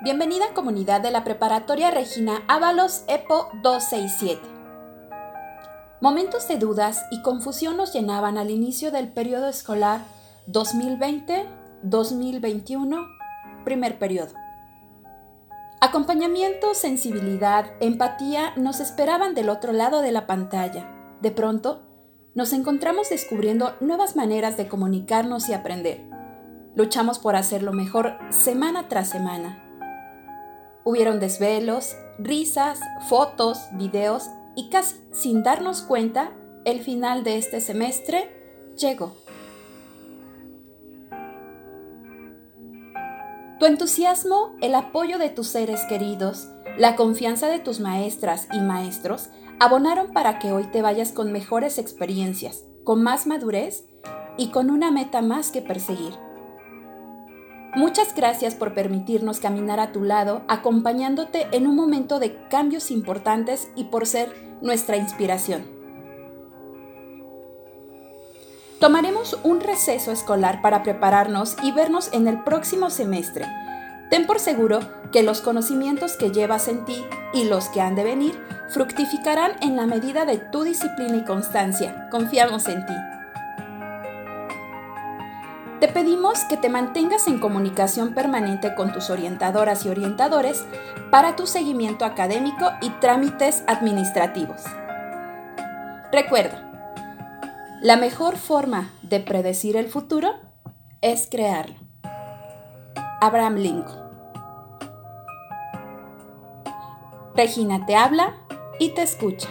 Bienvenida comunidad de la Preparatoria Regina Ábalos EPO 267. Momentos de dudas y confusión nos llenaban al inicio del periodo escolar 2020-2021, primer periodo. Acompañamiento, sensibilidad, empatía nos esperaban del otro lado de la pantalla. De pronto, nos encontramos descubriendo nuevas maneras de comunicarnos y aprender. Luchamos por hacerlo mejor semana tras semana Hubieron desvelos, risas, fotos, videos y casi sin darnos cuenta, el final de este semestre llegó. Tu entusiasmo, el apoyo de tus seres queridos, la confianza de tus maestras y maestros abonaron para que hoy te vayas con mejores experiencias, con más madurez y con una meta más que perseguir. Muchas gracias por permitirnos caminar a tu lado, acompañándote en un momento de cambios importantes y por ser nuestra inspiración. Tomaremos un receso escolar para prepararnos y vernos en el próximo semestre. Ten por seguro que los conocimientos que llevas en ti y los que han de venir fructificarán en la medida de tu disciplina y constancia. Confiamos en ti. Te pedimos que te mantengas en comunicación permanente con tus orientadoras y orientadores para tu seguimiento académico y trámites administrativos. Recuerda, la mejor forma de predecir el futuro es crearlo. Abraham Lincoln. Regina te habla y te escucha.